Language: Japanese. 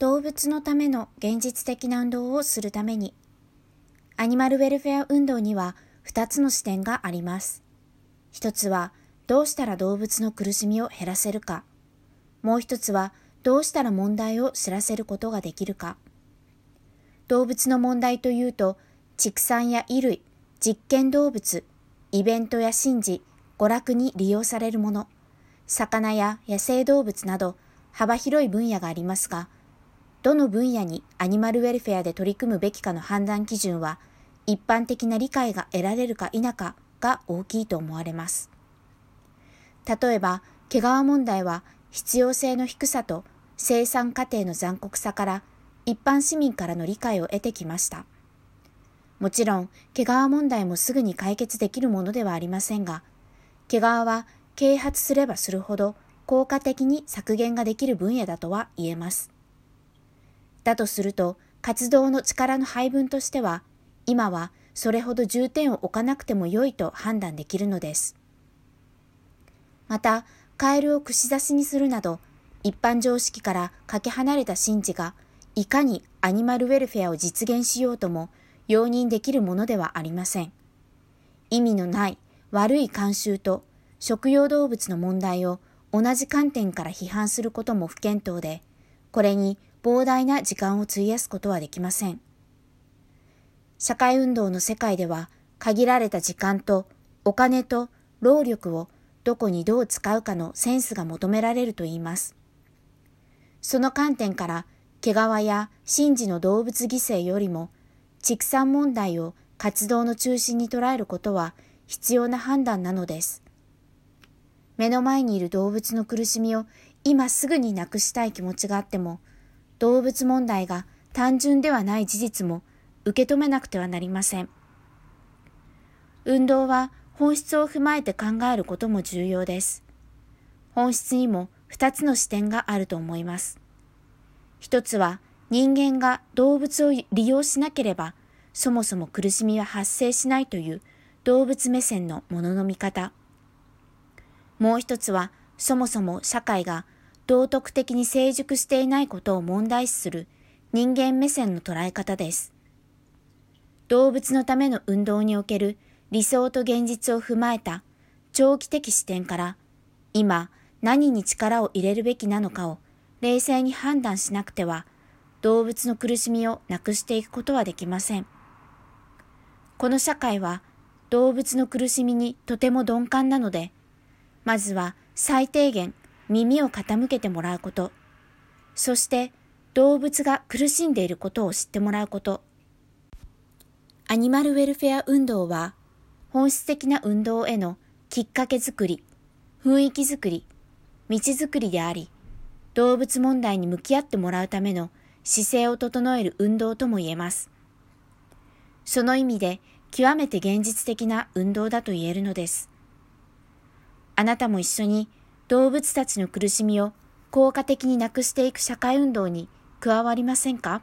動物のための現実的な運動をするために、アニマルウェルフェア運動には2つの視点があります。一つは、どうしたら動物の苦しみを減らせるか。もう一つは、どうしたら問題を知らせることができるか。動物の問題というと、畜産や衣類、実験動物、イベントや神事、娯楽に利用されるもの、魚や野生動物など幅広い分野がありますが、どの分野にアニマルウェルフェアで取り組むべきかの判断基準は、一般的な理解が得られるか否かが大きいと思われます。例えば、毛皮問題は必要性の低さと生産過程の残酷さから一般市民からの理解を得てきました。もちろん、毛皮問題もすぐに解決できるものではありませんが、毛皮は啓発すればするほど効果的に削減ができる分野だとは言えます。だとすると、活動の力の配分としては、今はそれほど重点を置かなくても良いと判断できるのです。また、カエルを串刺しにするなど、一般常識からかけ離れた神事が、いかにアニマルウェルフェアを実現しようとも容認できるものではありません。意味のない悪い慣習と食用動物の問題を同じ観点から批判することも不検討で、これに膨大な時間を費やすことはできません。社会運動の世界では限られた時間とお金と労力をどこにどう使うかのセンスが求められると言います。その観点から毛皮や神事の動物犠牲よりも畜産問題を活動の中心に捉えることは必要な判断なのです。目の前にいる動物の苦しみを今すぐになくしたい気持ちがあっても、動物問題が単純ではない事実も受け止めなくてはなりません。運動は本質を踏まえて考えることも重要です。本質にも二つの視点があると思います。一つは人間が動物を利用しなければそもそも苦しみは発生しないという動物目線のものの見方。もう一つはそもそも社会が道徳的に成熟していないことを問題視する人間目線の捉え方です。動物のための運動における理想と現実を踏まえた長期的視点から今何に力を入れるべきなのかを冷静に判断しなくては動物の苦しみをなくしていくことはできません。この社会は動物の苦しみにとても鈍感なので、まずは最低限耳を傾けてもらうこと、そして動物が苦しんでいることを知ってもらうこと。アニマルウェルフェア運動は本質的な運動へのきっかけづくり、雰囲気づくり、道づくりであり、動物問題に向き合ってもらうための姿勢を整える運動とも言えます。その意味で極めて現実的な運動だと言えるのです。あなたも一緒に動物たちの苦しみを効果的になくしていく社会運動に加わりませんか？